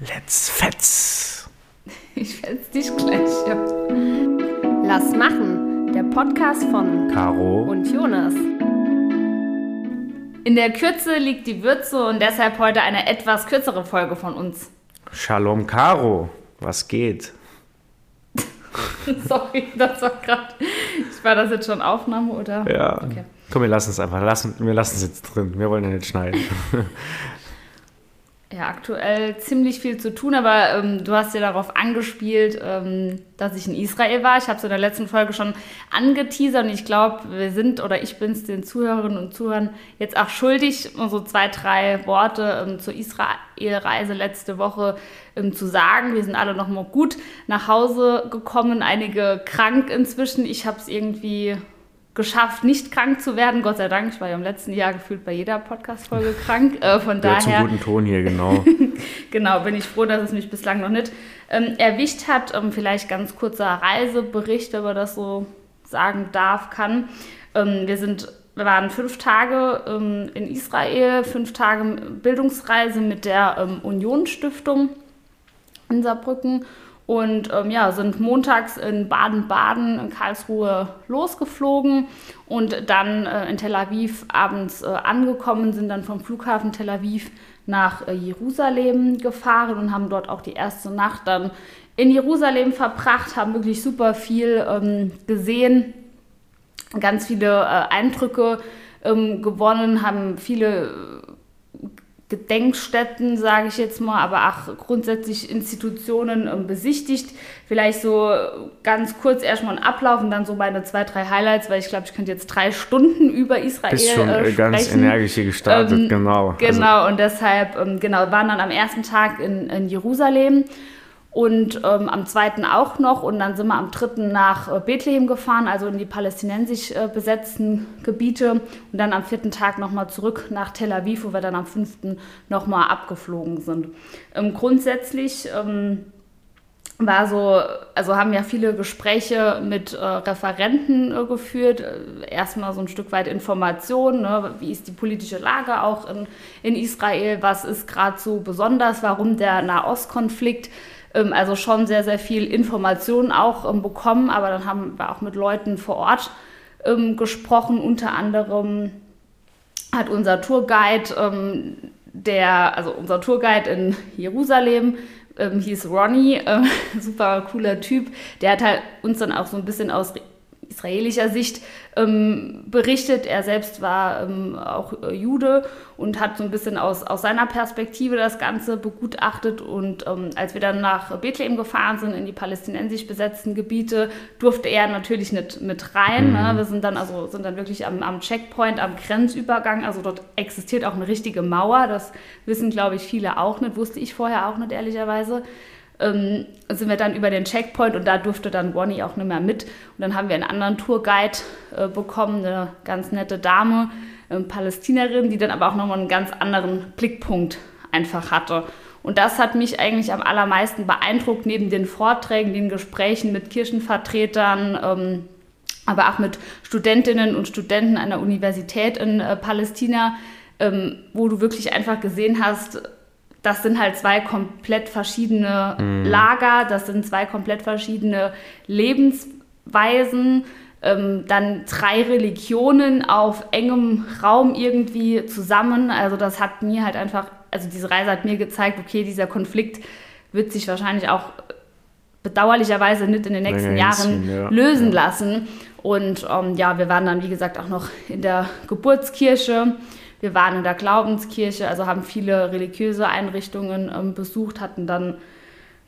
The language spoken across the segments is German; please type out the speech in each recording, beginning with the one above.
Let's fetz. Ich fetz dich gleich. Ja. Lass machen. Der Podcast von Caro und Jonas. In der Kürze liegt die Würze und deshalb heute eine etwas kürzere Folge von uns. Shalom Caro. Was geht? Sorry, das war gerade. War das jetzt schon Aufnahme oder? Ja. Okay. Komm, wir lassen es einfach. Lassen, wir lassen es jetzt drin. Wir wollen ja nicht schneiden. ja, aktuell ziemlich viel zu tun, aber ähm, du hast ja darauf angespielt, ähm, dass ich in Israel war. Ich habe es in der letzten Folge schon angeteasert und ich glaube, wir sind oder ich bin es den Zuhörerinnen und Zuhörern jetzt auch schuldig, so zwei, drei Worte ähm, zur Israel-Reise letzte Woche ähm, zu sagen. Wir sind alle noch mal gut nach Hause gekommen, einige krank inzwischen. Ich habe es irgendwie geschafft, nicht krank zu werden. Gott sei Dank, ich war ja im letzten Jahr gefühlt bei jeder Podcast-Folge krank. Äh, von Gehört daher. Zum guten Ton hier, genau. genau, bin ich froh, dass es mich bislang noch nicht ähm, erwischt hat. Ähm, vielleicht ganz kurzer Reisebericht, wenn man das so sagen darf, kann. Ähm, wir sind wir waren fünf Tage ähm, in Israel, fünf Tage Bildungsreise mit der ähm, Union Stiftung in Saarbrücken und ähm, ja, sind montags in Baden-Baden, in Karlsruhe losgeflogen und dann äh, in Tel Aviv abends äh, angekommen, sind dann vom Flughafen Tel Aviv nach äh, Jerusalem gefahren und haben dort auch die erste Nacht dann in Jerusalem verbracht, haben wirklich super viel ähm, gesehen, ganz viele äh, Eindrücke ähm, gewonnen, haben viele Gedenkstätten, sage ich jetzt mal, aber auch grundsätzlich Institutionen ähm, besichtigt. Vielleicht so ganz kurz erstmal ein Ablauf und dann so meine zwei, drei Highlights, weil ich glaube, ich könnte jetzt drei Stunden über Israel Bist schon äh, ganz energisch hier gestartet, ähm, genau. Genau, also. und deshalb, ähm, genau, waren dann am ersten Tag in, in Jerusalem und ähm, am zweiten auch noch. Und dann sind wir am dritten nach äh, Bethlehem gefahren, also in die palästinensisch äh, besetzten Gebiete. Und dann am vierten Tag nochmal zurück nach Tel Aviv, wo wir dann am fünften nochmal abgeflogen sind. Ähm, grundsätzlich ähm, war so, also haben ja viele Gespräche mit äh, Referenten äh, geführt. Äh, erstmal so ein Stück weit Informationen, ne? wie ist die politische Lage auch in, in Israel, was ist gerade so besonders, warum der Nahostkonflikt also schon sehr, sehr viel Informationen auch ähm, bekommen, aber dann haben wir auch mit Leuten vor Ort ähm, gesprochen. Unter anderem hat unser Tourguide, der, also unser Tourguide in Jerusalem, hieß Ronnie, äh, super cooler Typ, der hat halt uns dann auch so ein bisschen aus israelischer Sicht ähm, berichtet. Er selbst war ähm, auch äh, Jude und hat so ein bisschen aus, aus seiner Perspektive das Ganze begutachtet. Und ähm, als wir dann nach Bethlehem gefahren sind, in die palästinensisch besetzten Gebiete, durfte er natürlich nicht mit rein. Ne? Mhm. Wir sind dann also sind dann wirklich am, am Checkpoint, am Grenzübergang. Also dort existiert auch eine richtige Mauer. Das wissen, glaube ich, viele auch nicht. Wusste ich vorher auch nicht, ehrlicherweise ähm, sind wir dann über den Checkpoint und da durfte dann Bonnie auch nicht mehr mit. Und dann haben wir einen anderen Tourguide äh, bekommen, eine ganz nette Dame, äh, Palästinerin, die dann aber auch nochmal einen ganz anderen Blickpunkt einfach hatte. Und das hat mich eigentlich am allermeisten beeindruckt, neben den Vorträgen, den Gesprächen mit Kirchenvertretern, ähm, aber auch mit Studentinnen und Studenten der Universität in äh, Palästina, ähm, wo du wirklich einfach gesehen hast, das sind halt zwei komplett verschiedene mhm. Lager, das sind zwei komplett verschiedene Lebensweisen, ähm, dann drei Religionen auf engem Raum irgendwie zusammen. Also das hat mir halt einfach, also diese Reise hat mir gezeigt, okay, dieser Konflikt wird sich wahrscheinlich auch bedauerlicherweise nicht in den nächsten Jahren ja. lösen ja. lassen. Und ähm, ja, wir waren dann, wie gesagt, auch noch in der Geburtskirche wir waren in der Glaubenskirche, also haben viele religiöse Einrichtungen ähm, besucht, hatten dann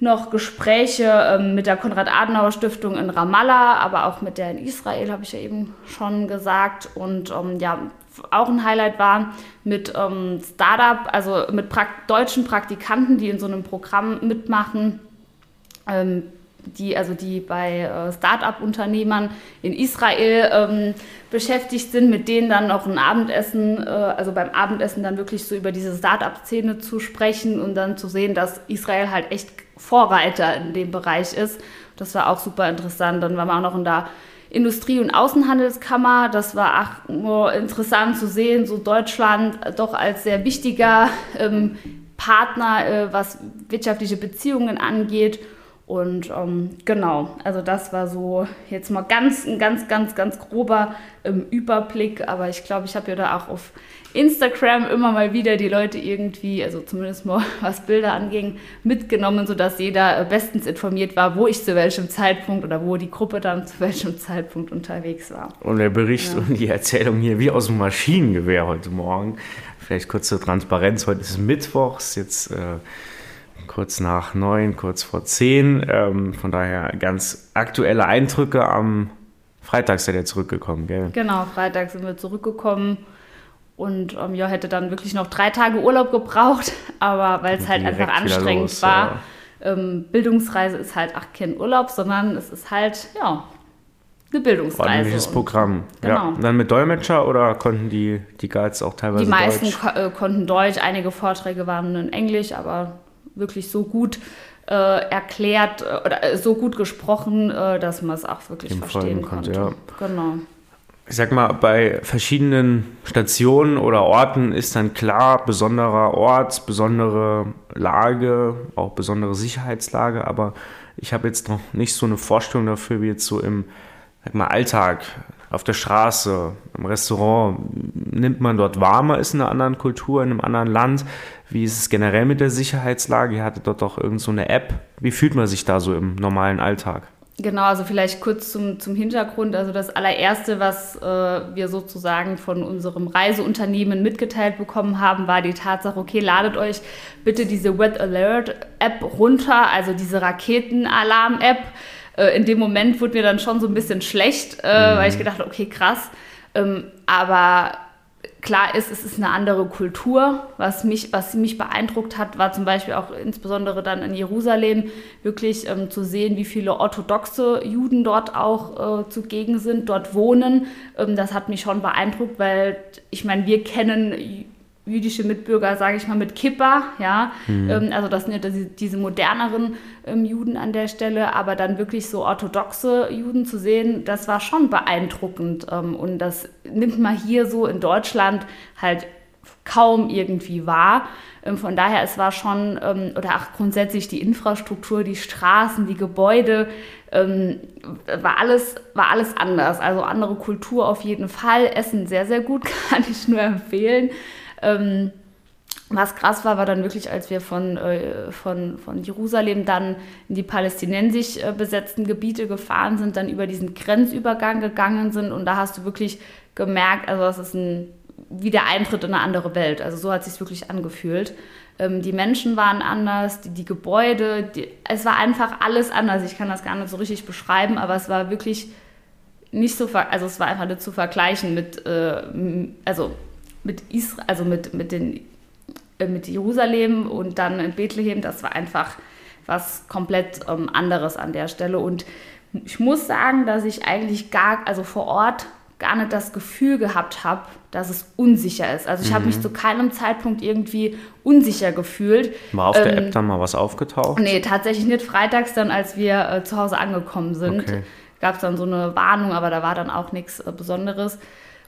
noch Gespräche ähm, mit der Konrad-Adenauer-Stiftung in Ramallah, aber auch mit der in Israel, habe ich ja eben schon gesagt. Und ähm, ja, auch ein Highlight war mit ähm, Startup, also mit pra deutschen Praktikanten, die in so einem Programm mitmachen. Ähm, die, also die bei äh, Start-up-Unternehmern in Israel ähm, beschäftigt sind, mit denen dann noch ein Abendessen, äh, also beim Abendessen dann wirklich so über diese Start-up-Szene zu sprechen und dann zu sehen, dass Israel halt echt Vorreiter in dem Bereich ist. Das war auch super interessant. Dann waren wir auch noch in der Industrie- und Außenhandelskammer. Das war auch nur interessant zu sehen, so Deutschland doch als sehr wichtiger ähm, Partner, äh, was wirtschaftliche Beziehungen angeht. Und ähm, genau, also das war so jetzt mal ganz, ein ganz, ganz, ganz grober ähm, Überblick. Aber ich glaube, ich habe ja da auch auf Instagram immer mal wieder die Leute irgendwie, also zumindest mal was Bilder anging, mitgenommen, sodass jeder äh, bestens informiert war, wo ich zu welchem Zeitpunkt oder wo die Gruppe dann zu welchem Zeitpunkt unterwegs war. Und der Bericht ja. und die Erzählung hier wie aus dem Maschinengewehr heute Morgen. Vielleicht kurz zur Transparenz. Heute ist Mittwochs, jetzt. Äh kurz nach neun, kurz vor zehn. Ähm, von daher ganz aktuelle Eindrücke. Am Freitag seid ihr zurückgekommen, gell? Genau, Freitag sind wir zurückgekommen. Und ähm, ja, hätte dann wirklich noch drei Tage Urlaub gebraucht, aber weil es halt einfach anstrengend los, war. Ja. Ähm, Bildungsreise ist halt auch kein Urlaub, sondern es ist halt, ja, eine Bildungsreise. Ordentliches Programm. Genau. Ja. Und dann mit Dolmetscher oder konnten die, die Guides auch teilweise Die meisten Deutsch? Ko äh, konnten Deutsch, einige Vorträge waren in Englisch, aber wirklich so gut äh, erklärt äh, oder äh, so gut gesprochen, äh, dass man es auch wirklich Im verstehen konnte. Ja. Genau. Ich sag mal, bei verschiedenen Stationen oder Orten ist dann klar, besonderer Ort, besondere Lage, auch besondere Sicherheitslage, aber ich habe jetzt noch nicht so eine Vorstellung dafür, wie jetzt so im sag mal, Alltag, auf der Straße, im Restaurant, nimmt man dort warmer, ist in einer anderen Kultur, in einem anderen Land. Wie ist es generell mit der Sicherheitslage? Ihr hattet dort doch irgend so eine App. Wie fühlt man sich da so im normalen Alltag? Genau, also vielleicht kurz zum, zum Hintergrund. Also das allererste, was äh, wir sozusagen von unserem Reiseunternehmen mitgeteilt bekommen haben, war die Tatsache, okay, ladet euch bitte diese Wet Alert App runter, also diese Raketenalarm App. Äh, in dem Moment wurde mir dann schon so ein bisschen schlecht, äh, mhm. weil ich gedacht okay, krass. Ähm, aber klar ist, es ist eine andere Kultur. Was mich, was mich beeindruckt hat, war zum Beispiel auch insbesondere dann in Jerusalem wirklich ähm, zu sehen, wie viele orthodoxe Juden dort auch äh, zugegen sind, dort wohnen. Ähm, das hat mich schon beeindruckt, weil ich meine, wir kennen jüdische Mitbürger, sage ich mal, mit Kippa, ja. Mhm. Ähm, also das sind ja diese, moderneren ähm, Juden an der Stelle, aber dann wirklich so orthodoxe Juden zu sehen, das war schon beeindruckend. Ähm, und das nimmt man hier so in Deutschland halt kaum irgendwie wahr. Von daher, es war schon, oder auch grundsätzlich die Infrastruktur, die Straßen, die Gebäude, war, alles, war alles anders. Also andere Kultur auf jeden Fall. Essen sehr, sehr gut, kann ich nur empfehlen. Ähm, was krass war, war dann wirklich, als wir von, äh, von, von Jerusalem dann in die palästinensisch äh, besetzten Gebiete gefahren sind, dann über diesen Grenzübergang gegangen sind und da hast du wirklich gemerkt, also das ist ein, wie der Eintritt in eine andere Welt. Also so hat es sich wirklich angefühlt. Ähm, die Menschen waren anders, die, die Gebäude, die, es war einfach alles anders. Ich kann das gar nicht so richtig beschreiben, aber es war wirklich nicht so, also es war einfach nicht zu vergleichen mit, äh, also mit Israel, also mit, mit, den, äh, mit Jerusalem und dann in Bethlehem, das war einfach was komplett ähm, anderes an der Stelle. Und ich muss sagen, dass ich eigentlich gar, also vor Ort gar nicht das Gefühl gehabt habe, dass es unsicher ist. Also ich mhm. habe mich zu keinem Zeitpunkt irgendwie unsicher gefühlt. War auf ähm, der App dann mal was aufgetaucht? Nee, tatsächlich nicht. Freitags dann, als wir äh, zu Hause angekommen sind, okay. gab es dann so eine Warnung, aber da war dann auch nichts äh, Besonderes.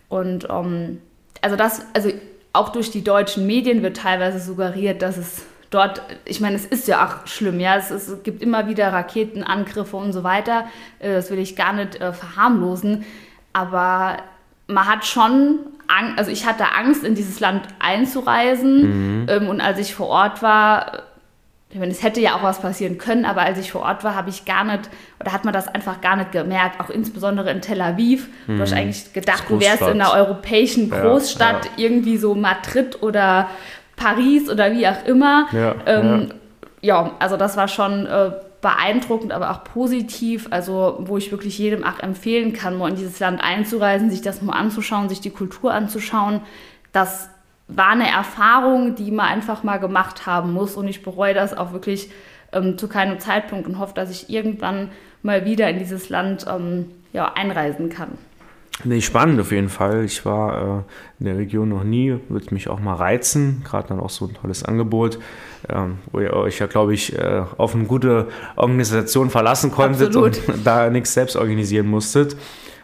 Und ähm, also das, also auch durch die deutschen Medien wird teilweise suggeriert, dass es dort, ich meine, es ist ja auch schlimm, ja, es, es gibt immer wieder Raketenangriffe und so weiter, äh, das will ich gar nicht äh, verharmlosen, aber man hat schon, Angst, also ich hatte Angst, in dieses Land einzureisen. Mhm. ähm, und als ich vor Ort war, ich meine, es hätte ja auch was passieren können, aber als ich vor Ort war, habe ich gar nicht, oder hat man das einfach gar nicht gemerkt, auch insbesondere in Tel Aviv. Hm. Du hast mhm. eigentlich gedacht, du wärst in einer europäischen Großstadt, ja, ja. irgendwie so Madrid oder Paris oder wie auch immer. Ja, ähm, ja. also das war schon äh, beeindruckend, aber auch positiv, also wo ich wirklich jedem auch empfehlen kann, mal in dieses Land einzureisen, sich das mal anzuschauen, sich die Kultur anzuschauen. Das war eine Erfahrung, die man einfach mal gemacht haben muss und ich bereue das auch wirklich ähm, zu keinem Zeitpunkt und hoffe, dass ich irgendwann mal wieder in dieses Land ähm, ja, einreisen kann. Nee, spannend auf jeden Fall. Ich war äh, in der Region noch nie, würde mich auch mal reizen. Gerade dann auch so ein tolles Angebot, ähm, wo ihr euch ja, glaube ich, äh, auf eine gute Organisation verlassen konntet Absolut. und da nichts selbst organisieren musstet.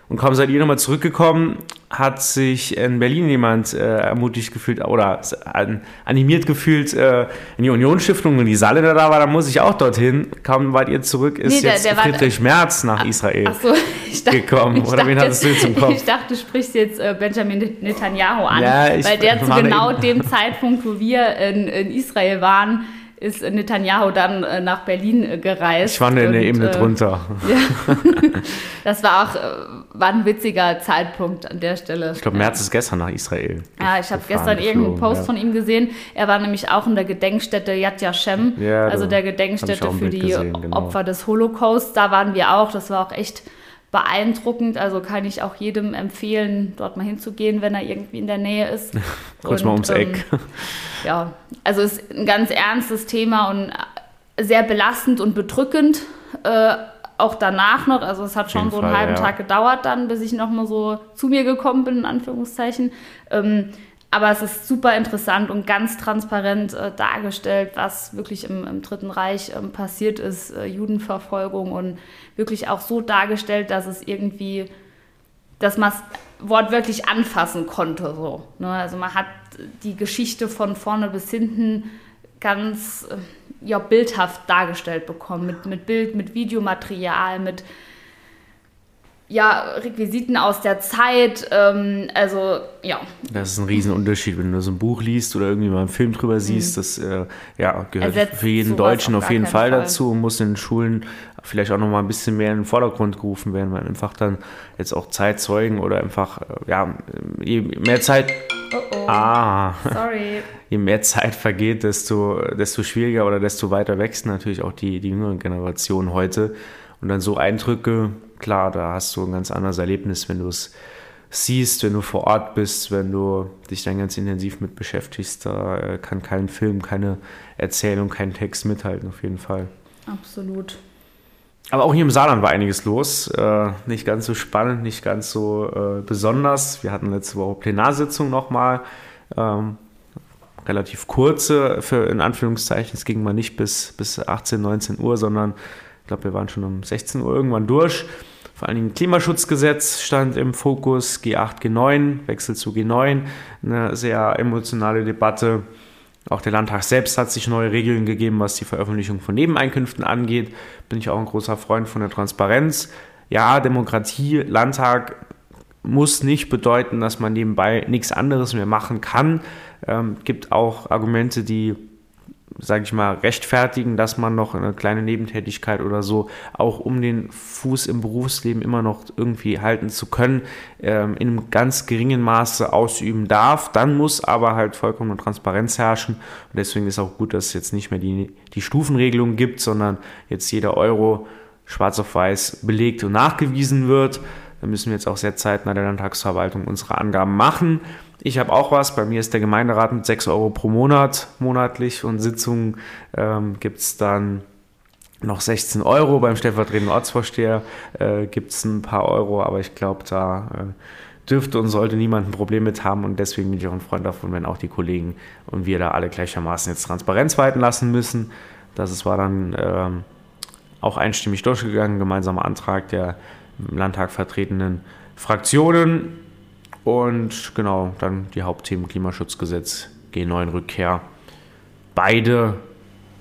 Und kaum seid ihr nochmal zurückgekommen, hat sich in Berlin jemand äh, ermutigt gefühlt oder an, animiert gefühlt äh, in die Unionsstiftung und die Saarländer da war, da muss ich auch dorthin. Kaum wart ihr zurück, ist nee, der, jetzt der Friedrich war, Merz nach ach, Israel ach so, dachte, gekommen. Oder dachte, wen hattest du jetzt im Kopf? Ich dachte, du sprichst jetzt äh, Benjamin Netanyahu an, ja, weil der zu genau dem Zeitpunkt, wo wir in, in Israel waren, ist Netanyahu dann äh, nach Berlin äh, gereist. Ich war in der Ebene äh, drunter. Ja. das war auch war ein witziger Zeitpunkt an der Stelle. Ich glaube, März ist gestern nach Israel. Ja, ich habe gestern irgendeinen Post ja. von ihm gesehen. Er war nämlich auch in der Gedenkstätte Yad Vashem, ja, also der Gedenkstätte für die gesehen, genau. Opfer des Holocaust. Da waren wir auch. Das war auch echt beeindruckend. Also kann ich auch jedem empfehlen, dort mal hinzugehen, wenn er irgendwie in der Nähe ist. Kurz mal ums Eck. Ähm, ja, also es ist ein ganz ernstes Thema und sehr belastend und bedrückend. Äh, auch danach noch, also es hat schon so einen Fall, halben ja. Tag gedauert dann, bis ich nochmal so zu mir gekommen bin, in Anführungszeichen. Ähm, aber es ist super interessant und ganz transparent äh, dargestellt, was wirklich im, im Dritten Reich ähm, passiert ist, äh, Judenverfolgung und wirklich auch so dargestellt, dass es irgendwie, dass man es wortwörtlich anfassen konnte. So, ne? Also man hat die Geschichte von vorne bis hinten ganz äh, ja, bildhaft dargestellt bekommen, mit, mit Bild, mit Videomaterial, mit ja, Requisiten aus der Zeit. Ähm, also, ja. Das ist ein Riesenunterschied, wenn du so ein Buch liest oder irgendwie mal einen Film drüber siehst. Mhm. Das äh, ja, gehört Ersetzt für jeden Deutschen auf, jeden Fall, Fall, dazu und muss in den Schulen vielleicht auch noch mal ein bisschen mehr in den Vordergrund gerufen werden, weil einfach dann jetzt auch Zeitzeugen oder einfach, äh, ja, je mehr Zeit. Oh oh. Ah. Sorry. Je mehr Zeit vergeht, desto, desto schwieriger oder desto weiter wächst natürlich auch die, die jüngere Generation heute. Und dann so Eindrücke klar, da hast du ein ganz anderes Erlebnis, wenn du es siehst, wenn du vor Ort bist, wenn du dich dann ganz intensiv mit beschäftigst. Da äh, kann kein Film, keine Erzählung, kein Text mithalten, auf jeden Fall. Absolut. Aber auch hier im Saarland war einiges los. Äh, nicht ganz so spannend, nicht ganz so äh, besonders. Wir hatten letzte Woche Plenarsitzung nochmal. Ähm, relativ kurze, für, in Anführungszeichen. Es ging mal nicht bis, bis 18, 19 Uhr, sondern ich glaube, wir waren schon um 16 Uhr irgendwann durch. Vor allen Dingen Klimaschutzgesetz stand im Fokus, G8, G9, Wechsel zu G9, eine sehr emotionale Debatte. Auch der Landtag selbst hat sich neue Regeln gegeben, was die Veröffentlichung von Nebeneinkünften angeht. Bin ich auch ein großer Freund von der Transparenz. Ja, Demokratie, Landtag muss nicht bedeuten, dass man nebenbei nichts anderes mehr machen kann. Ähm, gibt auch Argumente, die sage ich mal, rechtfertigen, dass man noch eine kleine Nebentätigkeit oder so, auch um den Fuß im Berufsleben immer noch irgendwie halten zu können, ähm, in einem ganz geringen Maße ausüben darf. Dann muss aber halt vollkommene Transparenz herrschen. Und deswegen ist auch gut, dass es jetzt nicht mehr die, die Stufenregelung gibt, sondern jetzt jeder Euro schwarz auf weiß belegt und nachgewiesen wird. Da müssen wir jetzt auch sehr zeitnah der Landtagsverwaltung unsere Angaben machen. Ich habe auch was. Bei mir ist der Gemeinderat mit 6 Euro pro Monat monatlich und Sitzungen ähm, gibt es dann noch 16 Euro. Beim stellvertretenden Ortsvorsteher äh, gibt es ein paar Euro, aber ich glaube, da äh, dürfte und sollte niemand ein Problem mit haben und deswegen bin ich auch ein Freund davon, wenn auch die Kollegen und wir da alle gleichermaßen jetzt Transparenz walten lassen müssen. Das war dann ähm, auch einstimmig durchgegangen, gemeinsamer Antrag der im Landtag vertretenen Fraktionen. Und genau, dann die Hauptthemen Klimaschutzgesetz, G9-Rückkehr. Beide,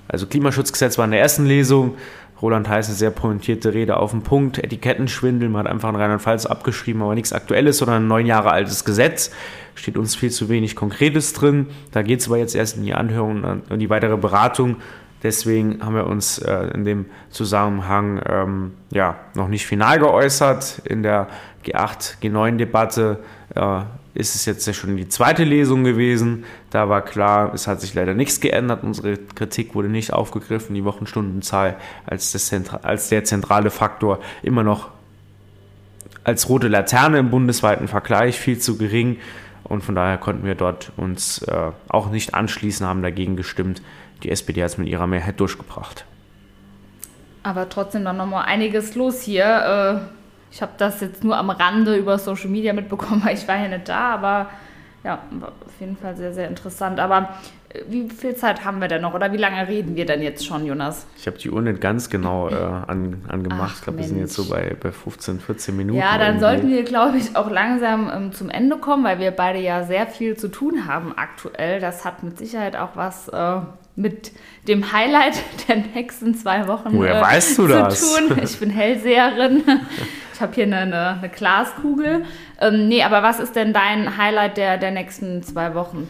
also Klimaschutzgesetz war in der ersten Lesung. Roland Heiß eine sehr pointierte Rede auf den Punkt. Etikettenschwindel, man hat einfach in Rheinland-Pfalz abgeschrieben, aber nichts Aktuelles, sondern ein neun Jahre altes Gesetz. Steht uns viel zu wenig Konkretes drin. Da geht es aber jetzt erst in die Anhörung und die weitere Beratung. Deswegen haben wir uns äh, in dem Zusammenhang ähm, ja, noch nicht final geäußert. In der G8, G9-Debatte äh, ist es jetzt ja schon die zweite Lesung gewesen. Da war klar, es hat sich leider nichts geändert. Unsere Kritik wurde nicht aufgegriffen. Die Wochenstundenzahl als, das als der zentrale Faktor immer noch als rote Laterne im bundesweiten Vergleich viel zu gering. Und von daher konnten wir dort uns äh, auch nicht anschließen, haben dagegen gestimmt. Die SPD hat es mit ihrer Mehrheit durchgebracht. Aber trotzdem noch mal einiges los hier. Äh, ich habe das jetzt nur am Rande über Social Media mitbekommen, weil ich war ja nicht da, aber ja, auf jeden Fall sehr, sehr interessant. Aber wie viel Zeit haben wir denn noch oder wie lange reden wir denn jetzt schon, Jonas? Ich habe die Uhr nicht ganz genau äh, an, angemacht. Ach, ich glaube, wir sind jetzt so bei, bei 15, 14 Minuten. Ja, dann irgendwie. sollten wir, glaube ich, auch langsam ähm, zum Ende kommen, weil wir beide ja sehr viel zu tun haben aktuell. Das hat mit Sicherheit auch was äh, mit dem Highlight der nächsten zwei Wochen Woher äh, weißt du zu das? tun. Ich bin Hellseherin. Ich habe hier eine, eine, eine Glaskugel. Ähm, nee, aber was ist denn dein Highlight der, der nächsten zwei Wochen?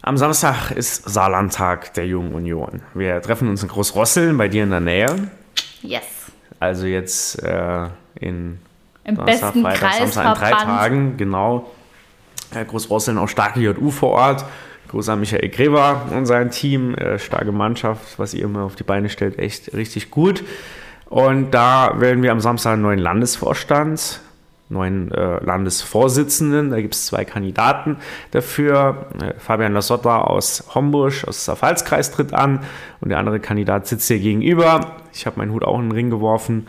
Am Samstag ist Saarlandtag der Jungen Union. Wir treffen uns in Großrosseln bei dir in der Nähe. Yes. Also jetzt äh, in Im Donnerstag, besten Freitag, Samstag in drei Tagen, genau. Großrosseln auch starke JU vor Ort. Gruß an Michael Greber und sein Team. Äh, starke Mannschaft, was ihr immer auf die Beine stellt, echt richtig gut. Und da werden wir am Samstag einen neuen Landesvorstand, neuen äh, Landesvorsitzenden. Da gibt es zwei Kandidaten dafür. Äh, Fabian Lasotta aus Homburg, aus der Pfalzkreis tritt an und der andere Kandidat sitzt hier gegenüber. Ich habe meinen Hut auch in den Ring geworfen.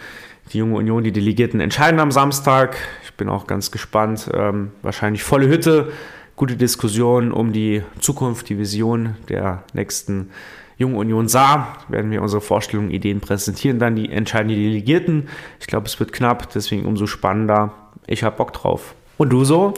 Die junge Union, die Delegierten entscheiden am Samstag. Ich bin auch ganz gespannt. Ähm, wahrscheinlich volle Hütte, gute Diskussion um die Zukunft, die Vision der nächsten Junge Union Saar werden wir unsere Vorstellungen, Ideen präsentieren, dann die entscheiden die Delegierten. Ich glaube, es wird knapp, deswegen umso spannender. Ich habe Bock drauf. Und du so?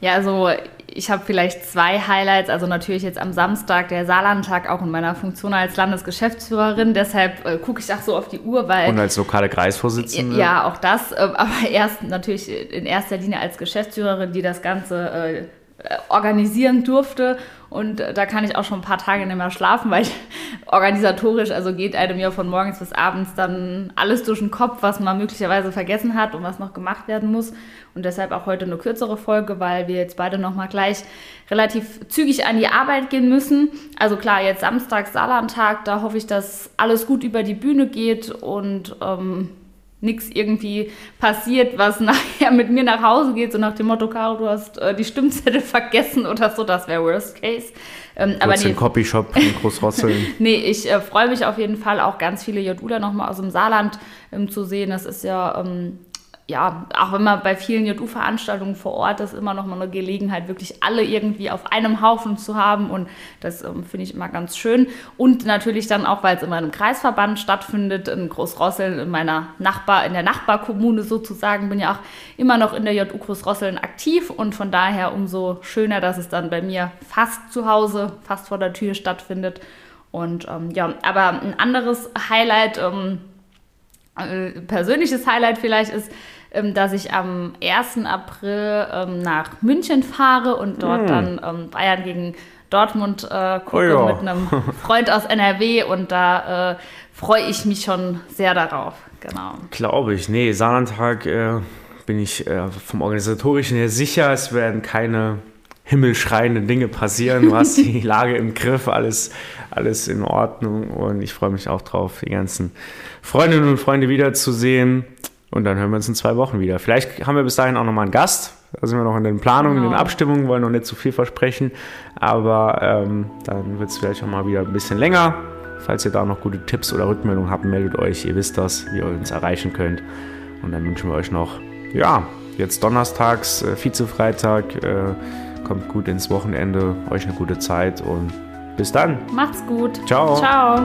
Ja, also ich habe vielleicht zwei Highlights. Also natürlich jetzt am Samstag der Saarlandtag auch in meiner Funktion als Landesgeschäftsführerin. Deshalb äh, gucke ich auch so auf die Uhr, weil. Und als lokale Kreisvorsitzende? Ja, auch das. Äh, aber erst natürlich in erster Linie als Geschäftsführerin, die das Ganze äh, organisieren durfte. Und da kann ich auch schon ein paar Tage nicht mehr schlafen, weil ich organisatorisch, also geht einem ja von morgens bis abends dann alles durch den Kopf, was man möglicherweise vergessen hat und was noch gemacht werden muss. Und deshalb auch heute eine kürzere Folge, weil wir jetzt beide nochmal gleich relativ zügig an die Arbeit gehen müssen. Also klar, jetzt Samstag, Saarlandtag, da hoffe ich, dass alles gut über die Bühne geht und ähm, nichts irgendwie passiert, was nachher mit mir nach Hause geht, so nach dem Motto, Caro, du hast äh, die Stimmzettel vergessen oder so, das wäre Worst Case. Ähm, aber nee, Copyshop in Großrosseln. nee, ich äh, freue mich auf jeden Fall auch ganz viele JUler nochmal aus dem Saarland ähm, zu sehen. Das ist ja ähm, ja, auch wenn man bei vielen JU-Veranstaltungen vor Ort ist, immer noch mal eine Gelegenheit, wirklich alle irgendwie auf einem Haufen zu haben. Und das ähm, finde ich immer ganz schön. Und natürlich dann auch, weil es immer einem Kreisverband stattfindet, in Großrosseln, in meiner Nachbar, in der Nachbarkommune sozusagen, bin ja auch immer noch in der JU Großrosseln aktiv. Und von daher umso schöner, dass es dann bei mir fast zu Hause, fast vor der Tür stattfindet. Und ähm, ja, aber ein anderes Highlight, ähm, äh, persönliches Highlight vielleicht ist, ähm, dass ich am 1. April ähm, nach München fahre und dort hm. dann ähm, Bayern gegen Dortmund äh, gucke oh ja. mit einem Freund aus NRW und da äh, freue ich mich schon sehr darauf. Genau. Glaube ich. Nee, Saarlandtag äh, bin ich äh, vom Organisatorischen her sicher. Es werden keine himmelschreienden Dinge passieren. Du hast die Lage im Griff, alles, alles in Ordnung und ich freue mich auch drauf, die ganzen Freundinnen und Freunde wiederzusehen. Und dann hören wir uns in zwei Wochen wieder. Vielleicht haben wir bis dahin auch nochmal einen Gast. Da sind wir noch in den Planungen, genau. in den genau. Abstimmungen, wollen noch nicht zu viel versprechen. Aber ähm, dann wird es vielleicht auch mal wieder ein bisschen länger. Falls ihr da noch gute Tipps oder Rückmeldungen habt, meldet euch. Ihr wisst das, wie ihr uns erreichen könnt. Und dann wünschen wir euch noch, ja, jetzt donnerstags, äh, Vizefreitag. Äh, kommt gut ins Wochenende. Euch eine gute Zeit und bis dann. Macht's gut. Ciao. Ciao.